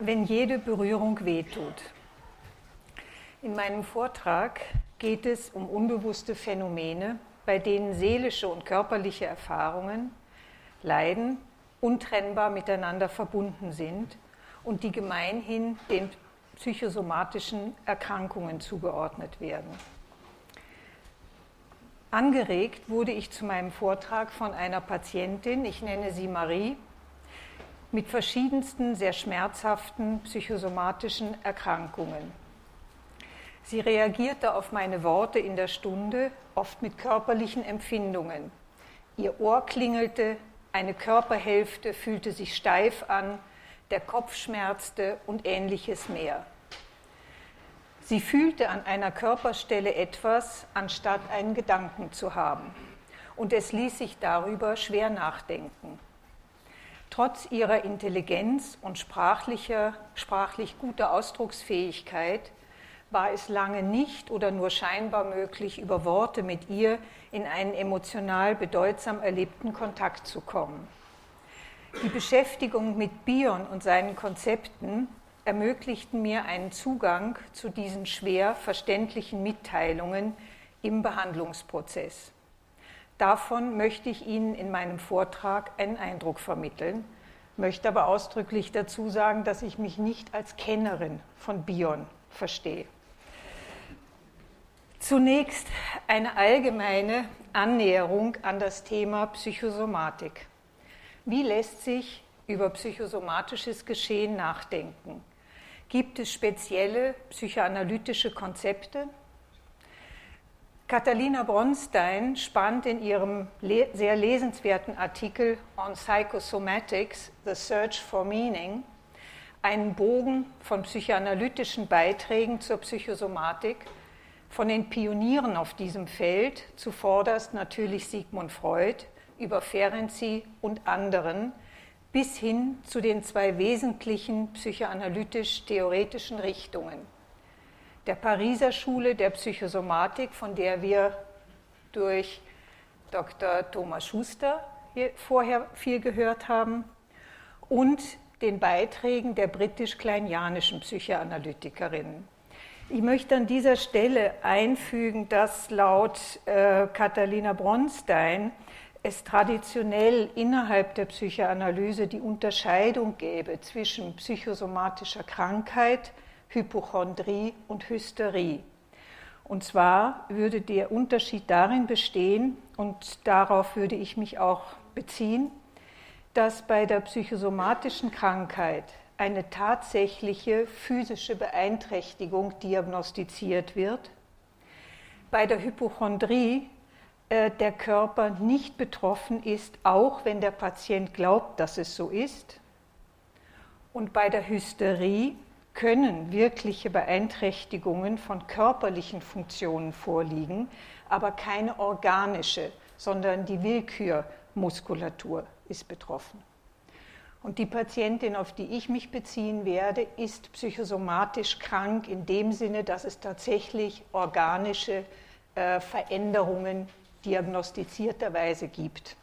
wenn jede Berührung wehtut. In meinem Vortrag geht es um unbewusste Phänomene, bei denen seelische und körperliche Erfahrungen, Leiden untrennbar miteinander verbunden sind und die gemeinhin den psychosomatischen Erkrankungen zugeordnet werden. Angeregt wurde ich zu meinem Vortrag von einer Patientin, ich nenne sie Marie, mit verschiedensten sehr schmerzhaften psychosomatischen Erkrankungen. Sie reagierte auf meine Worte in der Stunde oft mit körperlichen Empfindungen. Ihr Ohr klingelte, eine Körperhälfte fühlte sich steif an, der Kopf schmerzte und ähnliches mehr. Sie fühlte an einer Körperstelle etwas, anstatt einen Gedanken zu haben. Und es ließ sich darüber schwer nachdenken. Trotz ihrer Intelligenz und sprachlicher, sprachlich guter Ausdrucksfähigkeit war es lange nicht oder nur scheinbar möglich, über Worte mit ihr in einen emotional bedeutsam erlebten Kontakt zu kommen. Die Beschäftigung mit Bion und seinen Konzepten ermöglichten mir einen Zugang zu diesen schwer verständlichen Mitteilungen im Behandlungsprozess. Davon möchte ich Ihnen in meinem Vortrag einen Eindruck vermitteln, möchte aber ausdrücklich dazu sagen, dass ich mich nicht als Kennerin von Bion verstehe. Zunächst eine allgemeine Annäherung an das Thema Psychosomatik. Wie lässt sich über psychosomatisches Geschehen nachdenken? Gibt es spezielle psychoanalytische Konzepte? Catalina Bronstein spannt in ihrem sehr lesenswerten Artikel On Psychosomatics, The Search for Meaning, einen Bogen von psychoanalytischen Beiträgen zur Psychosomatik, von den Pionieren auf diesem Feld, zuvorderst natürlich Sigmund Freud, über Ferenczi und anderen, bis hin zu den zwei wesentlichen psychoanalytisch-theoretischen Richtungen der Pariser Schule der Psychosomatik, von der wir durch Dr. Thomas Schuster vorher viel gehört haben, und den Beiträgen der britisch-kleinianischen Psychoanalytikerinnen. Ich möchte an dieser Stelle einfügen, dass laut äh, Katharina Bronstein es traditionell innerhalb der Psychoanalyse die Unterscheidung gäbe zwischen psychosomatischer Krankheit, Hypochondrie und Hysterie. Und zwar würde der Unterschied darin bestehen, und darauf würde ich mich auch beziehen, dass bei der psychosomatischen Krankheit eine tatsächliche physische Beeinträchtigung diagnostiziert wird, bei der Hypochondrie äh, der Körper nicht betroffen ist, auch wenn der Patient glaubt, dass es so ist, und bei der Hysterie können wirkliche Beeinträchtigungen von körperlichen Funktionen vorliegen, aber keine organische, sondern die Willkürmuskulatur ist betroffen. Und die Patientin, auf die ich mich beziehen werde, ist psychosomatisch krank in dem Sinne, dass es tatsächlich organische äh, Veränderungen diagnostizierterweise gibt.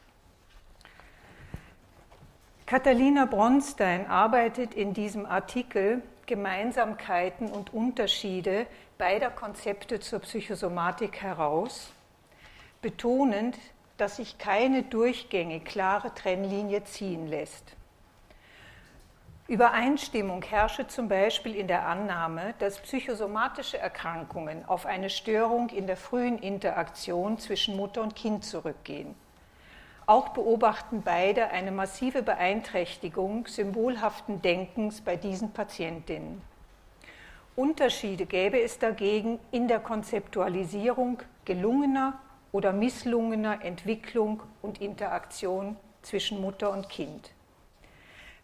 Katharina Bronstein arbeitet in diesem Artikel Gemeinsamkeiten und Unterschiede beider Konzepte zur Psychosomatik heraus, betonend, dass sich keine durchgängig klare Trennlinie ziehen lässt. Übereinstimmung herrsche zum Beispiel in der Annahme, dass psychosomatische Erkrankungen auf eine Störung in der frühen Interaktion zwischen Mutter und Kind zurückgehen. Auch beobachten beide eine massive Beeinträchtigung symbolhaften Denkens bei diesen Patientinnen. Unterschiede gäbe es dagegen in der Konzeptualisierung gelungener oder misslungener Entwicklung und Interaktion zwischen Mutter und Kind.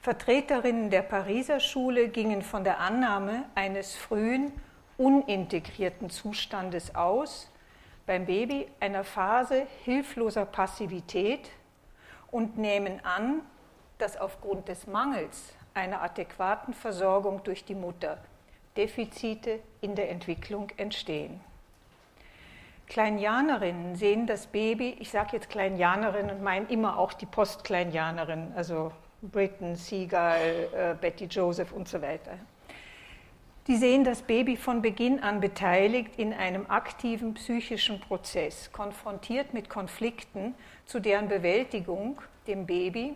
Vertreterinnen der Pariser Schule gingen von der Annahme eines frühen, unintegrierten Zustandes aus, beim Baby einer Phase hilfloser Passivität und nehmen an, dass aufgrund des Mangels einer adäquaten Versorgung durch die Mutter Defizite in der Entwicklung entstehen. Kleinianerinnen sehen das Baby, ich sage jetzt Kleinianerinnen und meine immer auch die Postkleinjanerinnen, also Britton, Seagull, äh, Betty Joseph und so weiter. Die sehen das Baby von Beginn an beteiligt in einem aktiven psychischen Prozess, konfrontiert mit Konflikten, zu deren Bewältigung dem Baby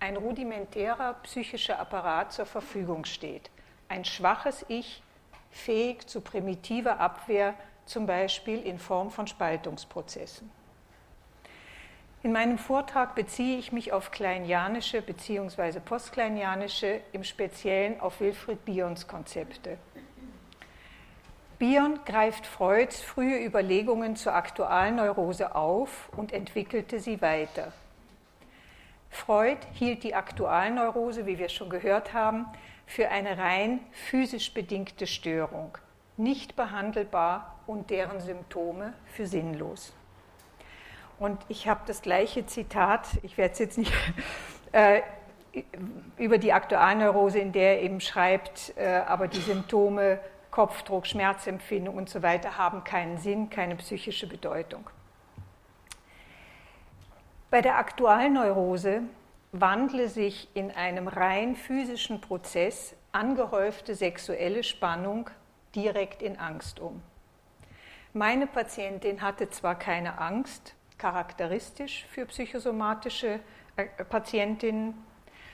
ein rudimentärer psychischer Apparat zur Verfügung steht. Ein schwaches Ich, fähig zu primitiver Abwehr, zum Beispiel in Form von Spaltungsprozessen. In meinem Vortrag beziehe ich mich auf kleinianische bzw. postkleinianische, im Speziellen auf Wilfried Bions Konzepte. Bion greift Freuds frühe Überlegungen zur Aktualneurose auf und entwickelte sie weiter. Freud hielt die Aktualneurose, wie wir schon gehört haben, für eine rein physisch bedingte Störung, nicht behandelbar und deren Symptome für sinnlos. Und ich habe das gleiche Zitat, ich werde es jetzt nicht, äh, über die Aktualneurose, in der er eben schreibt, äh, aber die Symptome, Kopfdruck, Schmerzempfindung und so weiter haben keinen Sinn, keine psychische Bedeutung. Bei der Aktualneurose wandle sich in einem rein physischen Prozess angehäufte sexuelle Spannung direkt in Angst um. Meine Patientin hatte zwar keine Angst, charakteristisch für psychosomatische äh, Patientinnen.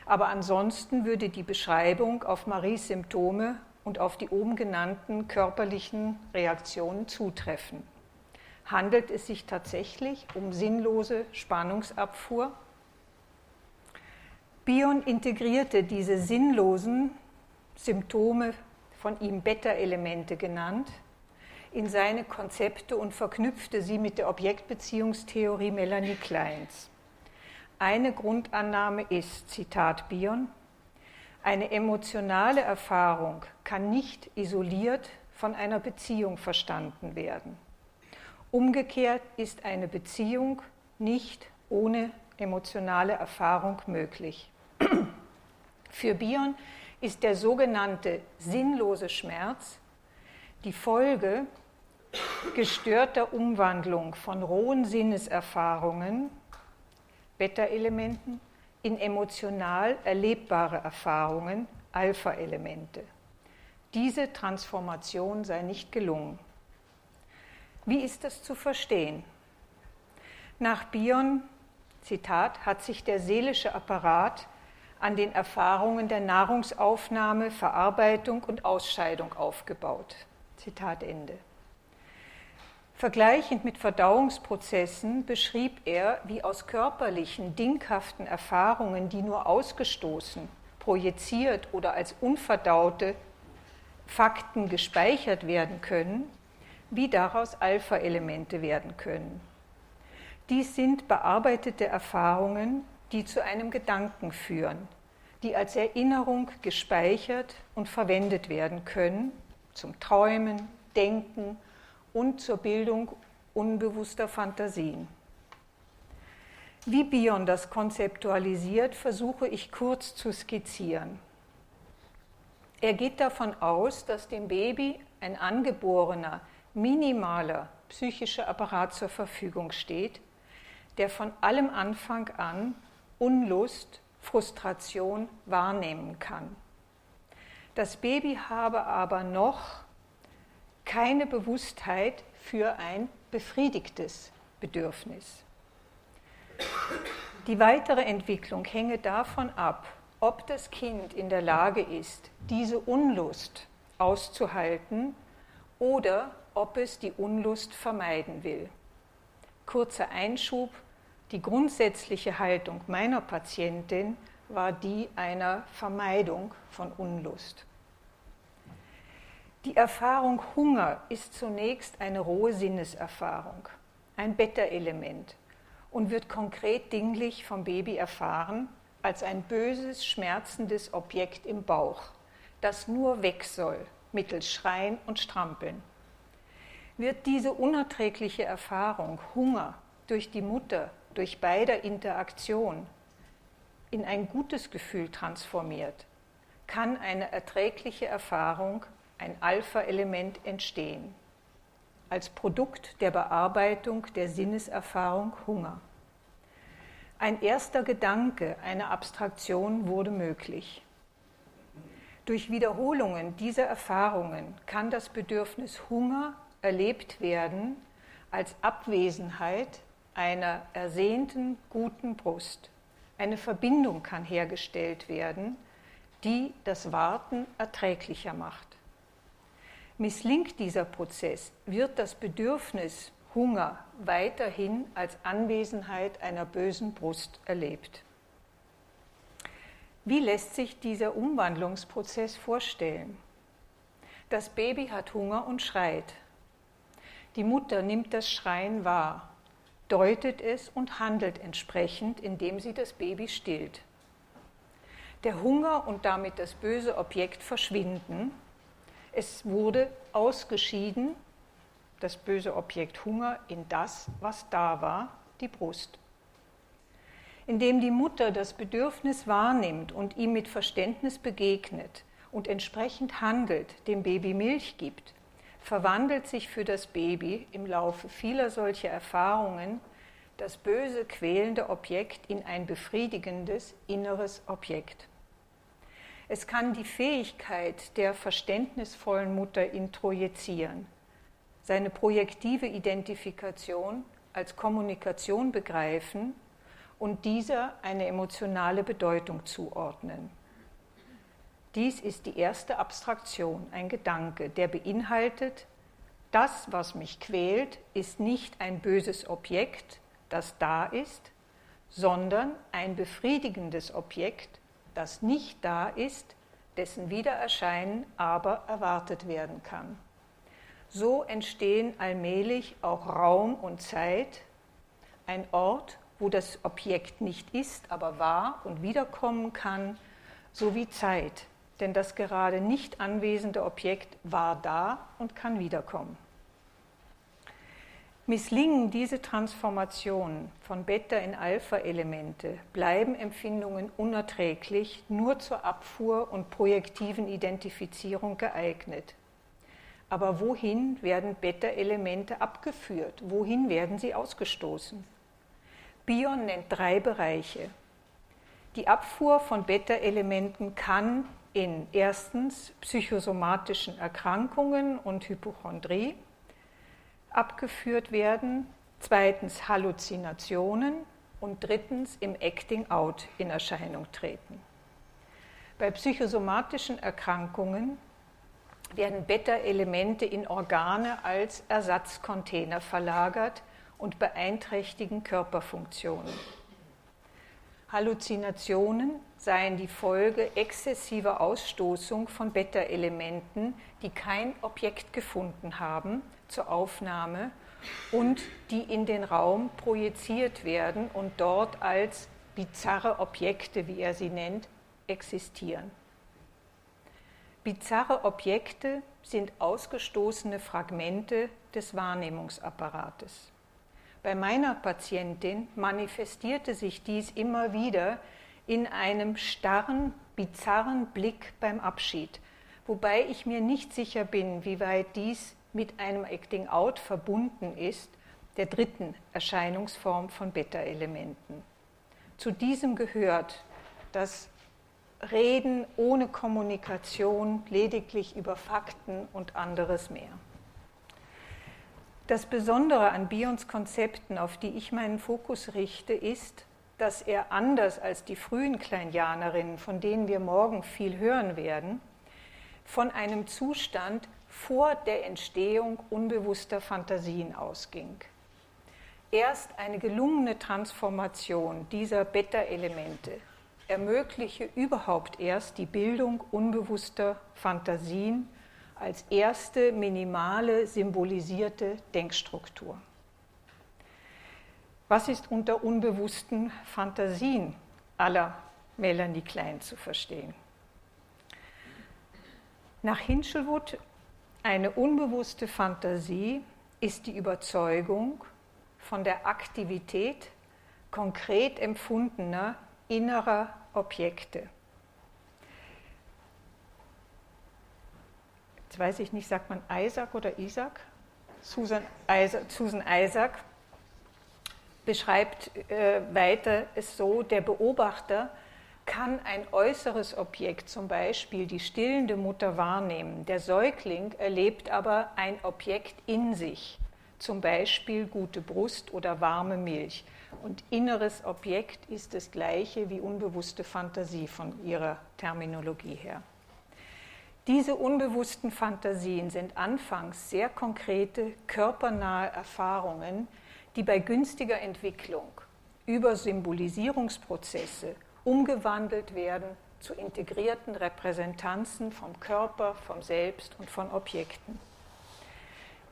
Aber ansonsten würde die Beschreibung auf Maries Symptome und auf die oben genannten körperlichen Reaktionen zutreffen. Handelt es sich tatsächlich um sinnlose Spannungsabfuhr? Bion integrierte diese sinnlosen Symptome, von ihm Beta-Elemente genannt, in seine Konzepte und verknüpfte sie mit der Objektbeziehungstheorie Melanie Kleins. Eine Grundannahme ist, Zitat Bion, eine emotionale Erfahrung kann nicht isoliert von einer Beziehung verstanden werden. Umgekehrt ist eine Beziehung nicht ohne emotionale Erfahrung möglich. Für Bion ist der sogenannte sinnlose Schmerz die Folge gestörter Umwandlung von rohen Sinneserfahrungen, Beta-Elementen, in emotional erlebbare Erfahrungen, Alpha-Elemente. Diese Transformation sei nicht gelungen. Wie ist das zu verstehen? Nach Bion, Zitat, hat sich der seelische Apparat an den Erfahrungen der Nahrungsaufnahme, Verarbeitung und Ausscheidung aufgebaut. Zitat Ende. Vergleichend mit Verdauungsprozessen beschrieb er, wie aus körperlichen, dinghaften Erfahrungen, die nur ausgestoßen, projiziert oder als unverdaute Fakten gespeichert werden können, wie daraus Alpha-Elemente werden können. Dies sind bearbeitete Erfahrungen, die zu einem Gedanken führen, die als Erinnerung gespeichert und verwendet werden können zum Träumen, Denken und zur Bildung unbewusster Fantasien. Wie Bion das konzeptualisiert, versuche ich kurz zu skizzieren. Er geht davon aus, dass dem Baby ein angeborener, minimaler psychischer Apparat zur Verfügung steht, der von allem Anfang an Unlust, Frustration wahrnehmen kann. Das Baby habe aber noch keine Bewusstheit für ein befriedigtes Bedürfnis. Die weitere Entwicklung hänge davon ab, ob das Kind in der Lage ist, diese Unlust auszuhalten oder ob es die Unlust vermeiden will. Kurzer Einschub, die grundsätzliche Haltung meiner Patientin war die einer Vermeidung von Unlust. Die Erfahrung Hunger ist zunächst eine rohe Sinneserfahrung, ein Beta-Element und wird konkret dinglich vom Baby erfahren als ein böses, schmerzendes Objekt im Bauch, das nur weg soll mittels Schreien und Strampeln. Wird diese unerträgliche Erfahrung Hunger durch die Mutter, durch beider Interaktion in ein gutes Gefühl transformiert, kann eine erträgliche Erfahrung ein Alpha-Element entstehen, als Produkt der Bearbeitung der Sinneserfahrung Hunger. Ein erster Gedanke, eine Abstraktion wurde möglich. Durch Wiederholungen dieser Erfahrungen kann das Bedürfnis Hunger erlebt werden als Abwesenheit einer ersehnten guten Brust. Eine Verbindung kann hergestellt werden, die das Warten erträglicher macht. Misslingt dieser Prozess, wird das Bedürfnis Hunger weiterhin als Anwesenheit einer bösen Brust erlebt. Wie lässt sich dieser Umwandlungsprozess vorstellen? Das Baby hat Hunger und schreit. Die Mutter nimmt das Schreien wahr, deutet es und handelt entsprechend, indem sie das Baby stillt. Der Hunger und damit das böse Objekt verschwinden. Es wurde ausgeschieden, das böse Objekt Hunger, in das, was da war, die Brust. Indem die Mutter das Bedürfnis wahrnimmt und ihm mit Verständnis begegnet und entsprechend handelt, dem Baby Milch gibt, verwandelt sich für das Baby im Laufe vieler solcher Erfahrungen das böse, quälende Objekt in ein befriedigendes inneres Objekt. Es kann die Fähigkeit der verständnisvollen Mutter introjizieren, seine projektive Identifikation als Kommunikation begreifen und dieser eine emotionale Bedeutung zuordnen. Dies ist die erste Abstraktion, ein Gedanke, der beinhaltet, das, was mich quält, ist nicht ein böses Objekt, das da ist, sondern ein befriedigendes Objekt, das nicht da ist, dessen Wiedererscheinen aber erwartet werden kann. So entstehen allmählich auch Raum und Zeit, ein Ort, wo das Objekt nicht ist, aber war und wiederkommen kann, sowie Zeit, denn das gerade nicht anwesende Objekt war da und kann wiederkommen. Misslingen diese Transformationen von Beta in Alpha-Elemente, bleiben Empfindungen unerträglich, nur zur Abfuhr und projektiven Identifizierung geeignet. Aber wohin werden Beta-Elemente abgeführt? Wohin werden sie ausgestoßen? Bion nennt drei Bereiche. Die Abfuhr von Beta-Elementen kann in erstens psychosomatischen Erkrankungen und Hypochondrie abgeführt werden, zweitens Halluzinationen und drittens im Acting Out in Erscheinung treten. Bei psychosomatischen Erkrankungen werden Beta-Elemente in Organe als Ersatzcontainer verlagert und beeinträchtigen Körperfunktionen. Halluzinationen seien die Folge exzessiver Ausstoßung von Beta-Elementen, die kein Objekt gefunden haben zur Aufnahme und die in den Raum projiziert werden und dort als bizarre Objekte, wie er sie nennt, existieren. Bizarre Objekte sind ausgestoßene Fragmente des Wahrnehmungsapparates. Bei meiner Patientin manifestierte sich dies immer wieder in einem starren, bizarren Blick beim Abschied, wobei ich mir nicht sicher bin, wie weit dies mit einem Acting Out verbunden ist, der dritten Erscheinungsform von Beta-Elementen. Zu diesem gehört das Reden ohne Kommunikation, lediglich über Fakten und anderes mehr. Das Besondere an Bions Konzepten, auf die ich meinen Fokus richte, ist, dass er anders als die frühen Kleinjanerinnen, von denen wir morgen viel hören werden, von einem Zustand vor der Entstehung unbewusster Fantasien ausging. Erst eine gelungene Transformation dieser Beta-Elemente ermögliche überhaupt erst die Bildung unbewusster Fantasien als erste minimale symbolisierte Denkstruktur. Was ist unter unbewussten Fantasien aller Melanie Klein zu verstehen? Nach Hinchelwood eine unbewusste Fantasie ist die Überzeugung von der Aktivität konkret empfundener innerer Objekte. Jetzt weiß ich nicht, sagt man Isaac oder Isaac? Susan Isaac, Susan Isaac beschreibt äh, weiter es so, der Beobachter kann ein äußeres Objekt, zum Beispiel die stillende Mutter, wahrnehmen. Der Säugling erlebt aber ein Objekt in sich, zum Beispiel gute Brust oder warme Milch. Und inneres Objekt ist das gleiche wie unbewusste Fantasie von ihrer Terminologie her. Diese unbewussten Fantasien sind anfangs sehr konkrete, körpernahe Erfahrungen, die bei günstiger Entwicklung über Symbolisierungsprozesse umgewandelt werden zu integrierten Repräsentanzen vom Körper, vom Selbst und von Objekten.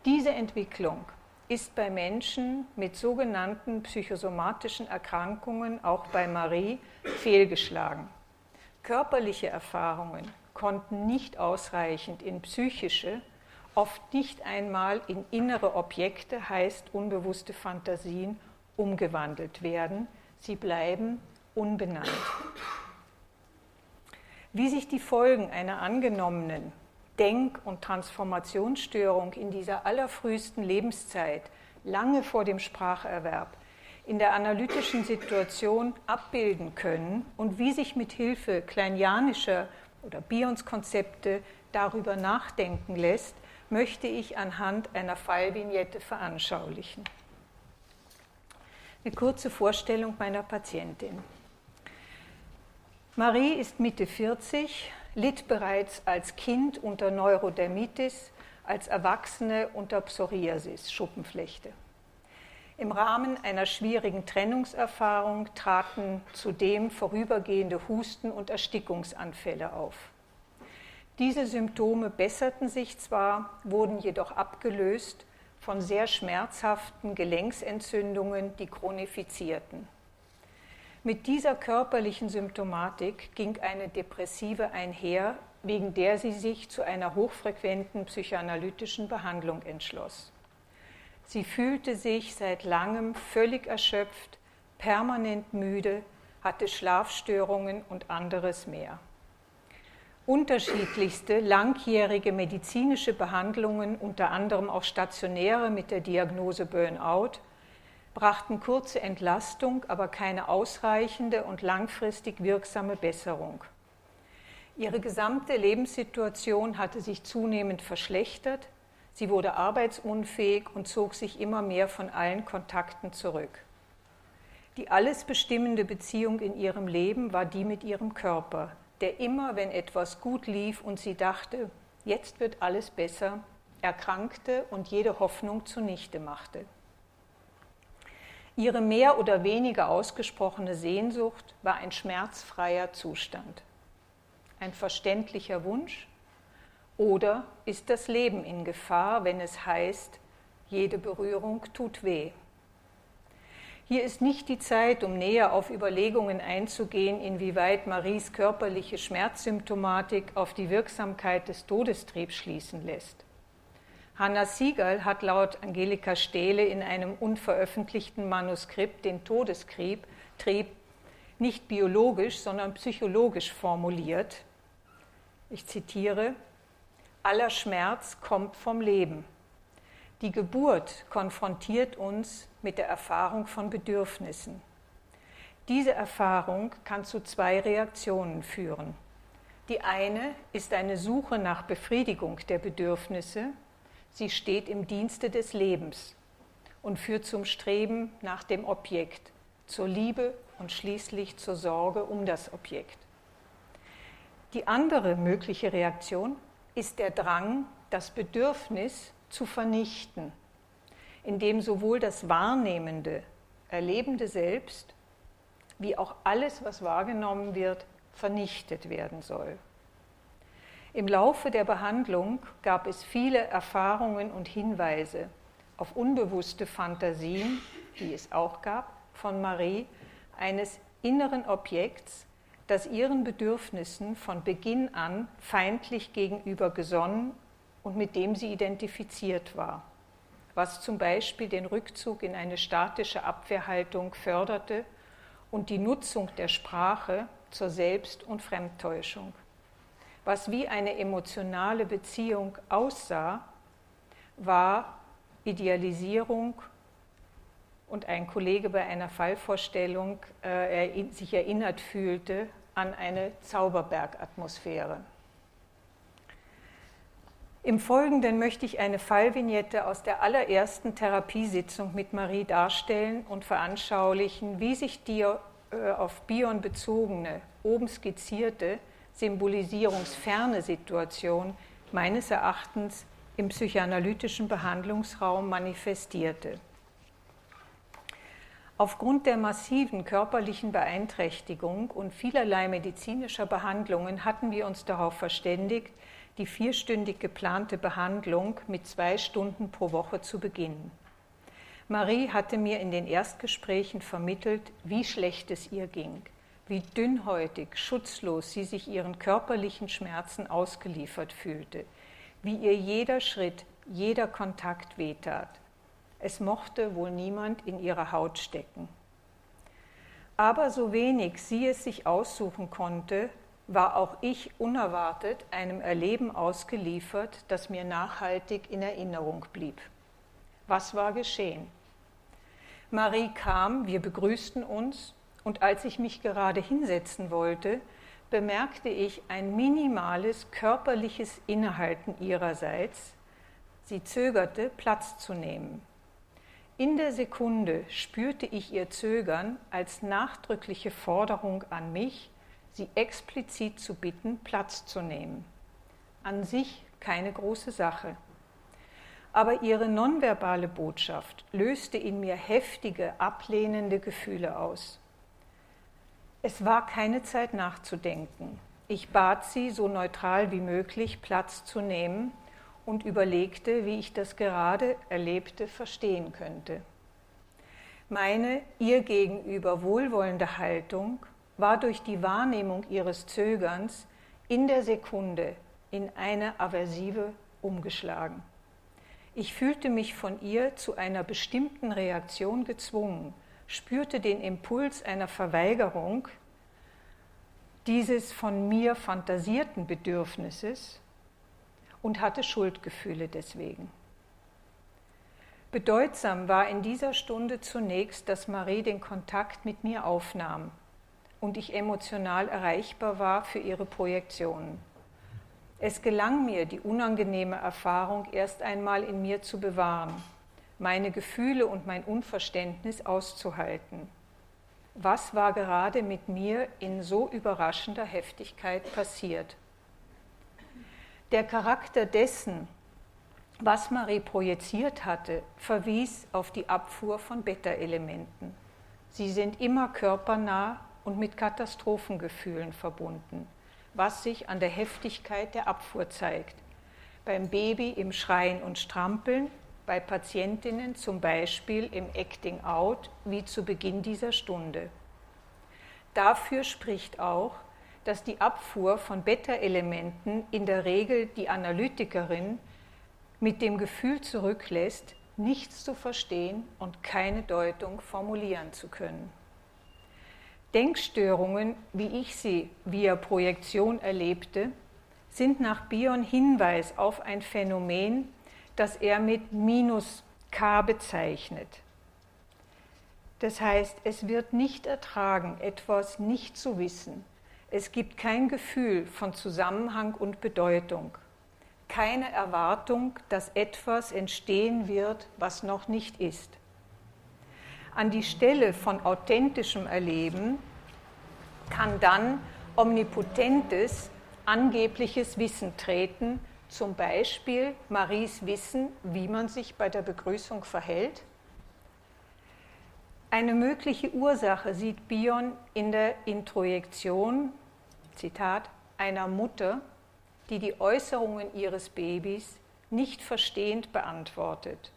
Diese Entwicklung ist bei Menschen mit sogenannten psychosomatischen Erkrankungen, auch bei Marie, fehlgeschlagen. Körperliche Erfahrungen konnten nicht ausreichend in psychische, oft nicht einmal in innere Objekte, heißt unbewusste Fantasien, umgewandelt werden. Sie bleiben unbenannt. Wie sich die Folgen einer angenommenen Denk- und Transformationsstörung in dieser allerfrühesten Lebenszeit, lange vor dem Spracherwerb, in der analytischen Situation abbilden können und wie sich mit Hilfe kleinianischer oder Bions-Konzepte darüber nachdenken lässt, möchte ich anhand einer Fallvignette veranschaulichen. Eine kurze Vorstellung meiner Patientin. Marie ist Mitte 40, litt bereits als Kind unter Neurodermitis, als Erwachsene unter Psoriasis, Schuppenflechte. Im Rahmen einer schwierigen Trennungserfahrung traten zudem vorübergehende Husten- und Erstickungsanfälle auf. Diese Symptome besserten sich zwar, wurden jedoch abgelöst von sehr schmerzhaften Gelenksentzündungen, die chronifizierten. Mit dieser körperlichen Symptomatik ging eine depressive einher, wegen der sie sich zu einer hochfrequenten psychoanalytischen Behandlung entschloss. Sie fühlte sich seit langem völlig erschöpft, permanent müde, hatte Schlafstörungen und anderes mehr. Unterschiedlichste langjährige medizinische Behandlungen, unter anderem auch stationäre mit der Diagnose Burnout, brachten kurze Entlastung, aber keine ausreichende und langfristig wirksame Besserung. Ihre gesamte Lebenssituation hatte sich zunehmend verschlechtert, Sie wurde arbeitsunfähig und zog sich immer mehr von allen Kontakten zurück. Die alles bestimmende Beziehung in ihrem Leben war die mit ihrem Körper, der immer, wenn etwas gut lief und sie dachte, jetzt wird alles besser, erkrankte und jede Hoffnung zunichte machte. Ihre mehr oder weniger ausgesprochene Sehnsucht war ein schmerzfreier Zustand, ein verständlicher Wunsch, oder ist das Leben in Gefahr, wenn es heißt, jede Berührung tut weh? Hier ist nicht die Zeit, um näher auf Überlegungen einzugehen, inwieweit Maries körperliche Schmerzsymptomatik auf die Wirksamkeit des Todestriebs schließen lässt. Hanna Siegerl hat laut Angelika Stehle in einem unveröffentlichten Manuskript den Todestrieb nicht biologisch, sondern psychologisch formuliert. Ich zitiere, aller Schmerz kommt vom Leben. Die Geburt konfrontiert uns mit der Erfahrung von Bedürfnissen. Diese Erfahrung kann zu zwei Reaktionen führen. Die eine ist eine Suche nach Befriedigung der Bedürfnisse. Sie steht im Dienste des Lebens und führt zum Streben nach dem Objekt, zur Liebe und schließlich zur Sorge um das Objekt. Die andere mögliche Reaktion ist der Drang, das Bedürfnis zu vernichten, indem sowohl das wahrnehmende, erlebende Selbst wie auch alles, was wahrgenommen wird, vernichtet werden soll. Im Laufe der Behandlung gab es viele Erfahrungen und Hinweise auf unbewusste Fantasien, die es auch gab, von Marie, eines inneren Objekts, das ihren Bedürfnissen von Beginn an feindlich gegenüber gesonnen und mit dem sie identifiziert war, was zum Beispiel den Rückzug in eine statische Abwehrhaltung förderte und die Nutzung der Sprache zur Selbst- und Fremdtäuschung. Was wie eine emotionale Beziehung aussah, war Idealisierung und ein Kollege bei einer Fallvorstellung äh, sich erinnert fühlte an eine Zauberbergatmosphäre. Im Folgenden möchte ich eine Fallvignette aus der allerersten Therapiesitzung mit Marie darstellen und veranschaulichen, wie sich die äh, auf Bion bezogene, oben skizzierte, symbolisierungsferne Situation meines Erachtens im psychoanalytischen Behandlungsraum manifestierte. Aufgrund der massiven körperlichen Beeinträchtigung und vielerlei medizinischer Behandlungen hatten wir uns darauf verständigt, die vierstündig geplante Behandlung mit zwei Stunden pro Woche zu beginnen. Marie hatte mir in den Erstgesprächen vermittelt, wie schlecht es ihr ging, wie dünnhäutig, schutzlos sie sich ihren körperlichen Schmerzen ausgeliefert fühlte, wie ihr jeder Schritt, jeder Kontakt wehtat. Es mochte wohl niemand in ihrer Haut stecken. Aber so wenig sie es sich aussuchen konnte, war auch ich unerwartet einem Erleben ausgeliefert, das mir nachhaltig in Erinnerung blieb. Was war geschehen? Marie kam, wir begrüßten uns, und als ich mich gerade hinsetzen wollte, bemerkte ich ein minimales körperliches Innehalten ihrerseits. Sie zögerte, Platz zu nehmen. In der Sekunde spürte ich ihr Zögern als nachdrückliche Forderung an mich, sie explizit zu bitten, Platz zu nehmen. An sich keine große Sache. Aber ihre nonverbale Botschaft löste in mir heftige, ablehnende Gefühle aus. Es war keine Zeit nachzudenken. Ich bat sie, so neutral wie möglich Platz zu nehmen und überlegte, wie ich das gerade Erlebte verstehen könnte. Meine ihr gegenüber wohlwollende Haltung war durch die Wahrnehmung ihres Zögerns in der Sekunde in eine aversive umgeschlagen. Ich fühlte mich von ihr zu einer bestimmten Reaktion gezwungen, spürte den Impuls einer Verweigerung dieses von mir fantasierten Bedürfnisses und hatte Schuldgefühle deswegen. Bedeutsam war in dieser Stunde zunächst, dass Marie den Kontakt mit mir aufnahm und ich emotional erreichbar war für ihre Projektionen. Es gelang mir, die unangenehme Erfahrung erst einmal in mir zu bewahren, meine Gefühle und mein Unverständnis auszuhalten. Was war gerade mit mir in so überraschender Heftigkeit passiert? Der Charakter dessen, was Marie projiziert hatte, verwies auf die Abfuhr von Beta-Elementen. Sie sind immer körpernah und mit Katastrophengefühlen verbunden, was sich an der Heftigkeit der Abfuhr zeigt. Beim Baby im Schreien und Strampeln, bei Patientinnen zum Beispiel im Acting Out, wie zu Beginn dieser Stunde. Dafür spricht auch, dass die Abfuhr von Beta-Elementen in der Regel die Analytikerin mit dem Gefühl zurücklässt, nichts zu verstehen und keine Deutung formulieren zu können. Denkstörungen, wie ich sie via Projektion erlebte, sind nach Bion Hinweis auf ein Phänomen, das er mit minus k bezeichnet. Das heißt, es wird nicht ertragen, etwas nicht zu wissen. Es gibt kein Gefühl von Zusammenhang und Bedeutung, keine Erwartung, dass etwas entstehen wird, was noch nicht ist an die Stelle von authentischem Erleben kann dann omnipotentes, angebliches Wissen treten, zum Beispiel Maries Wissen, wie man sich bei der Begrüßung verhält. Eine mögliche Ursache sieht Bion in der Introjektion, Zitat, einer Mutter, die die Äußerungen ihres Babys nicht verstehend beantwortet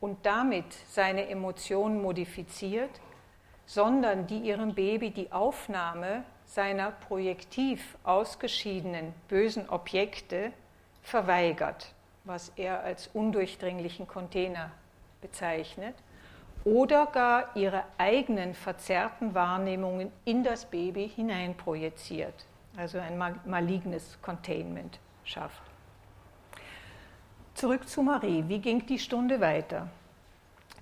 und damit seine Emotionen modifiziert, sondern die ihrem Baby die Aufnahme seiner projektiv ausgeschiedenen bösen Objekte verweigert, was er als undurchdringlichen Container bezeichnet, oder gar ihre eigenen verzerrten Wahrnehmungen in das Baby hineinprojiziert, also ein malignes Containment schafft. Zurück zu Marie. Wie ging die Stunde weiter?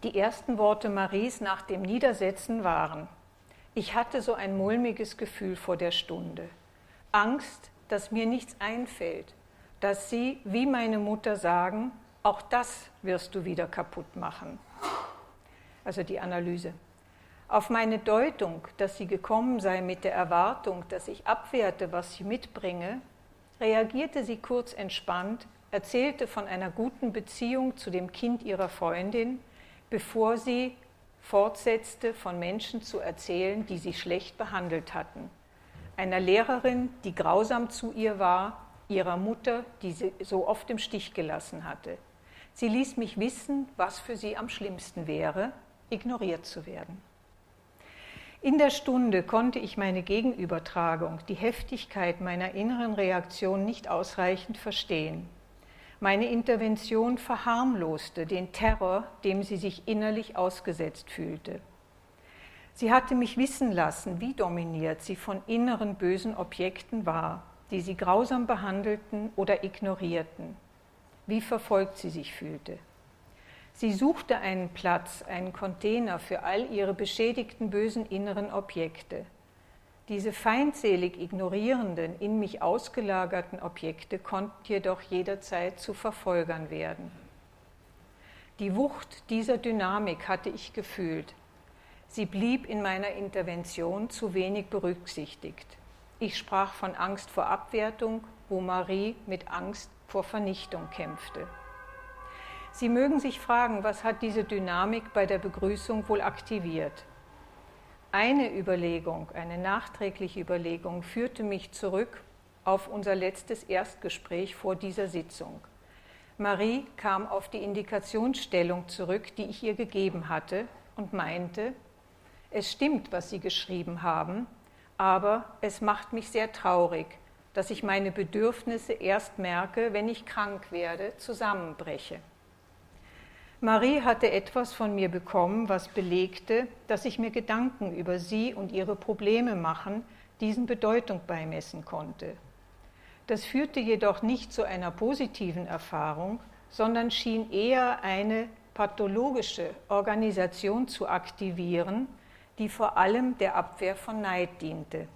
Die ersten Worte Maries nach dem Niedersetzen waren, ich hatte so ein mulmiges Gefühl vor der Stunde. Angst, dass mir nichts einfällt, dass sie, wie meine Mutter sagen, auch das wirst du wieder kaputt machen. Also die Analyse. Auf meine Deutung, dass sie gekommen sei mit der Erwartung, dass ich abwerte, was sie mitbringe, reagierte sie kurz entspannt, erzählte von einer guten Beziehung zu dem Kind ihrer Freundin, bevor sie fortsetzte, von Menschen zu erzählen, die sie schlecht behandelt hatten. Einer Lehrerin, die grausam zu ihr war, ihrer Mutter, die sie so oft im Stich gelassen hatte. Sie ließ mich wissen, was für sie am schlimmsten wäre, ignoriert zu werden. In der Stunde konnte ich meine Gegenübertragung, die Heftigkeit meiner inneren Reaktion nicht ausreichend verstehen. Meine Intervention verharmloste den Terror, dem sie sich innerlich ausgesetzt fühlte. Sie hatte mich wissen lassen, wie dominiert sie von inneren bösen Objekten war, die sie grausam behandelten oder ignorierten, wie verfolgt sie sich fühlte. Sie suchte einen Platz, einen Container für all ihre beschädigten bösen inneren Objekte, diese feindselig ignorierenden, in mich ausgelagerten Objekte konnten jedoch jederzeit zu Verfolgern werden. Die Wucht dieser Dynamik hatte ich gefühlt. Sie blieb in meiner Intervention zu wenig berücksichtigt. Ich sprach von Angst vor Abwertung, wo Marie mit Angst vor Vernichtung kämpfte. Sie mögen sich fragen, was hat diese Dynamik bei der Begrüßung wohl aktiviert? Eine Überlegung, eine nachträgliche Überlegung führte mich zurück auf unser letztes Erstgespräch vor dieser Sitzung. Marie kam auf die Indikationsstellung zurück, die ich ihr gegeben hatte, und meinte, es stimmt, was Sie geschrieben haben, aber es macht mich sehr traurig, dass ich meine Bedürfnisse erst merke, wenn ich krank werde, zusammenbreche. Marie hatte etwas von mir bekommen, was belegte, dass ich mir Gedanken über sie und ihre Probleme machen, diesen Bedeutung beimessen konnte. Das führte jedoch nicht zu einer positiven Erfahrung, sondern schien eher eine pathologische Organisation zu aktivieren, die vor allem der Abwehr von Neid diente.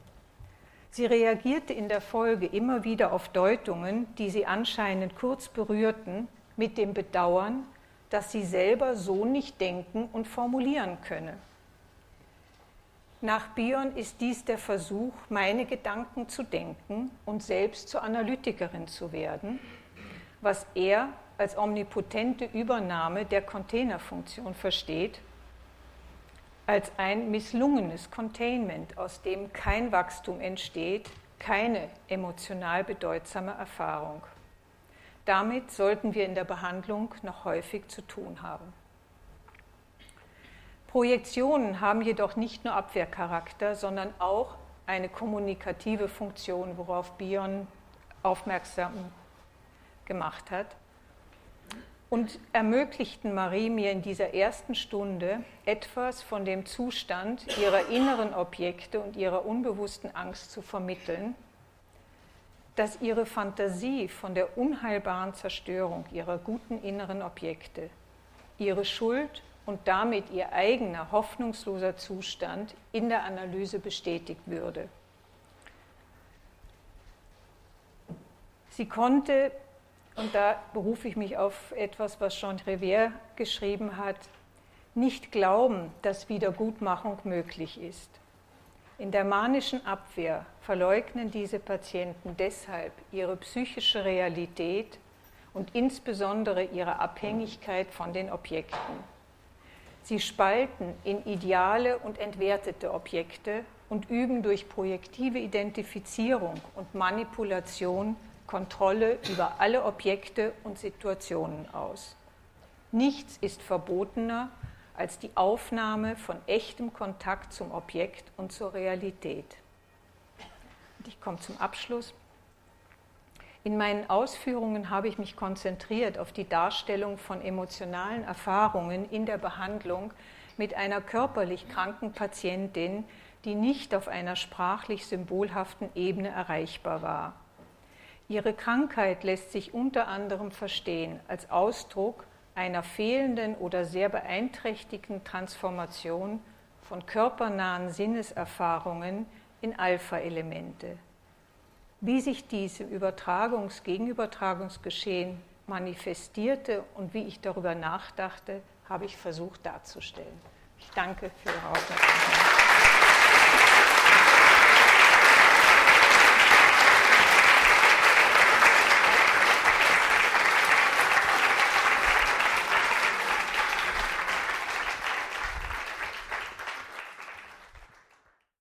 Sie reagierte in der Folge immer wieder auf Deutungen, die sie anscheinend kurz berührten, mit dem Bedauern, dass sie selber so nicht denken und formulieren könne. Nach Bion ist dies der Versuch, meine Gedanken zu denken und selbst zur Analytikerin zu werden, was er als omnipotente Übernahme der Containerfunktion versteht, als ein misslungenes Containment, aus dem kein Wachstum entsteht, keine emotional bedeutsame Erfahrung. Damit sollten wir in der Behandlung noch häufig zu tun haben. Projektionen haben jedoch nicht nur Abwehrcharakter, sondern auch eine kommunikative Funktion, worauf Bion aufmerksam gemacht hat und ermöglichten Marie mir in dieser ersten Stunde etwas von dem Zustand ihrer inneren Objekte und ihrer unbewussten Angst zu vermitteln, dass ihre Fantasie von der unheilbaren Zerstörung ihrer guten inneren Objekte, ihre Schuld und damit ihr eigener hoffnungsloser Zustand in der Analyse bestätigt würde. Sie konnte, und da berufe ich mich auf etwas, was Jean Revere geschrieben hat, nicht glauben, dass Wiedergutmachung möglich ist. In der manischen Abwehr verleugnen diese Patienten deshalb ihre psychische Realität und insbesondere ihre Abhängigkeit von den Objekten. Sie spalten in ideale und entwertete Objekte und üben durch projektive Identifizierung und Manipulation Kontrolle über alle Objekte und Situationen aus. Nichts ist verbotener als die Aufnahme von echtem Kontakt zum Objekt und zur Realität. Und ich komme zum Abschluss. In meinen Ausführungen habe ich mich konzentriert auf die Darstellung von emotionalen Erfahrungen in der Behandlung mit einer körperlich kranken Patientin, die nicht auf einer sprachlich symbolhaften Ebene erreichbar war. Ihre Krankheit lässt sich unter anderem verstehen als Ausdruck einer fehlenden oder sehr beeinträchtigten Transformation von körpernahen Sinneserfahrungen in Alpha-Elemente. Wie sich dies im Übertragungs-, Gegenübertragungsgeschehen manifestierte und wie ich darüber nachdachte, habe ich versucht darzustellen. Ich danke für Ihre Aufmerksamkeit.